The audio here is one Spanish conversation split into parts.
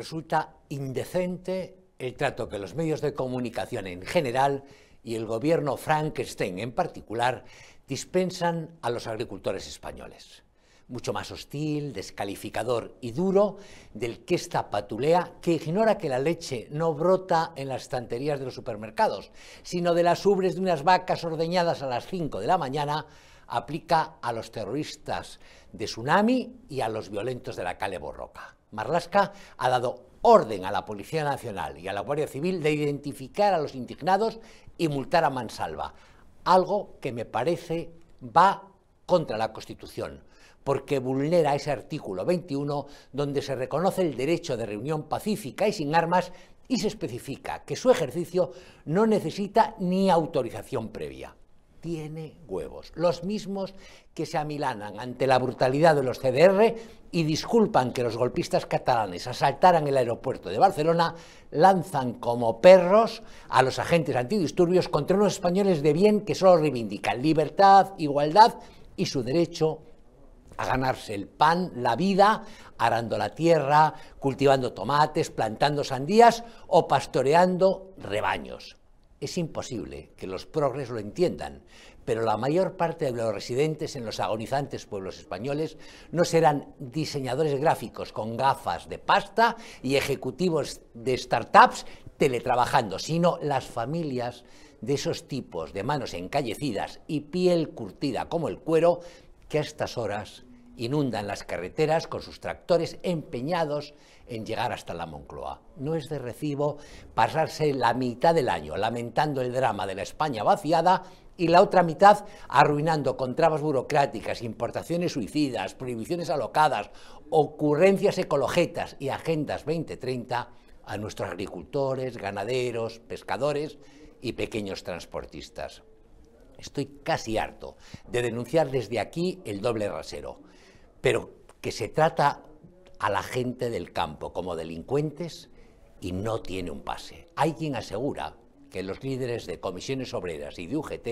Resulta indecente el trato que los medios de comunicación en general y el gobierno Frankenstein en particular dispensan a los agricultores españoles. Mucho más hostil, descalificador y duro del que esta patulea que ignora que la leche no brota en las estanterías de los supermercados, sino de las ubres de unas vacas ordeñadas a las 5 de la mañana aplica a los terroristas de Tsunami y a los violentos de la Cale Borroca. Marlasca ha dado orden a la Policía Nacional y a la Guardia Civil de identificar a los indignados y multar a mansalva, algo que me parece va contra la Constitución, porque vulnera ese artículo 21 donde se reconoce el derecho de reunión pacífica y sin armas y se especifica que su ejercicio no necesita ni autorización previa tiene huevos, los mismos que se amilanan ante la brutalidad de los CDR y disculpan que los golpistas catalanes asaltaran el aeropuerto de Barcelona, lanzan como perros a los agentes antidisturbios contra unos españoles de bien que solo reivindican libertad, igualdad y su derecho a ganarse el pan, la vida, arando la tierra, cultivando tomates, plantando sandías o pastoreando rebaños. Es imposible que los progres lo entiendan, pero la mayor parte de los residentes en los agonizantes pueblos españoles no serán diseñadores gráficos con gafas de pasta y ejecutivos de startups teletrabajando, sino las familias de esos tipos de manos encallecidas y piel curtida como el cuero que a estas horas inundan las carreteras con sus tractores empeñados en llegar hasta la Moncloa. No es de recibo pasarse la mitad del año lamentando el drama de la España vaciada y la otra mitad arruinando con trabas burocráticas, importaciones suicidas, prohibiciones alocadas, ocurrencias ecologetas y agendas 2030 a nuestros agricultores, ganaderos, pescadores y pequeños transportistas. Estoy casi harto de denunciar desde aquí el doble rasero pero que se trata a la gente del campo como delincuentes y no tiene un pase. Hay quien asegura que los líderes de comisiones obreras y de UGT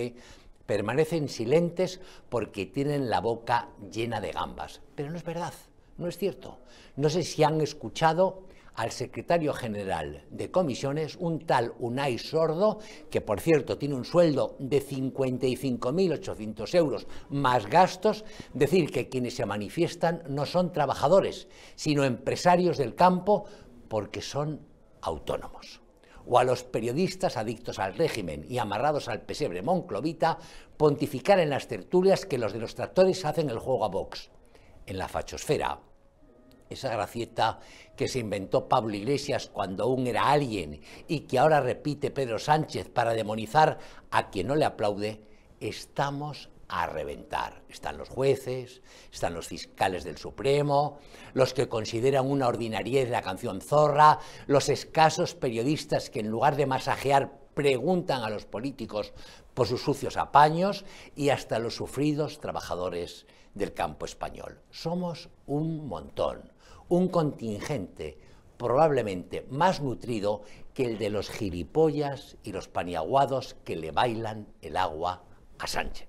permanecen silentes porque tienen la boca llena de gambas. Pero no es verdad, no es cierto. No sé si han escuchado al secretario general de comisiones, un tal Unai Sordo, que por cierto tiene un sueldo de 55.800 euros más gastos, decir que quienes se manifiestan no son trabajadores, sino empresarios del campo porque son autónomos o a los periodistas adictos al régimen y amarrados al pesebre monclovita pontificar en las tertulias que los de los tractores hacen el juego a Vox. En la fachosfera, esa gracieta que se inventó Pablo Iglesias cuando aún era alguien y que ahora repite Pedro Sánchez para demonizar a quien no le aplaude, estamos a reventar. Están los jueces, están los fiscales del Supremo, los que consideran una ordinariedad la canción Zorra, los escasos periodistas que en lugar de masajear preguntan a los políticos por sus sucios apaños y hasta los sufridos trabajadores del campo español. Somos un montón un contingente probablemente más nutrido que el de los gilipollas y los paniaguados que le bailan el agua a Sánchez.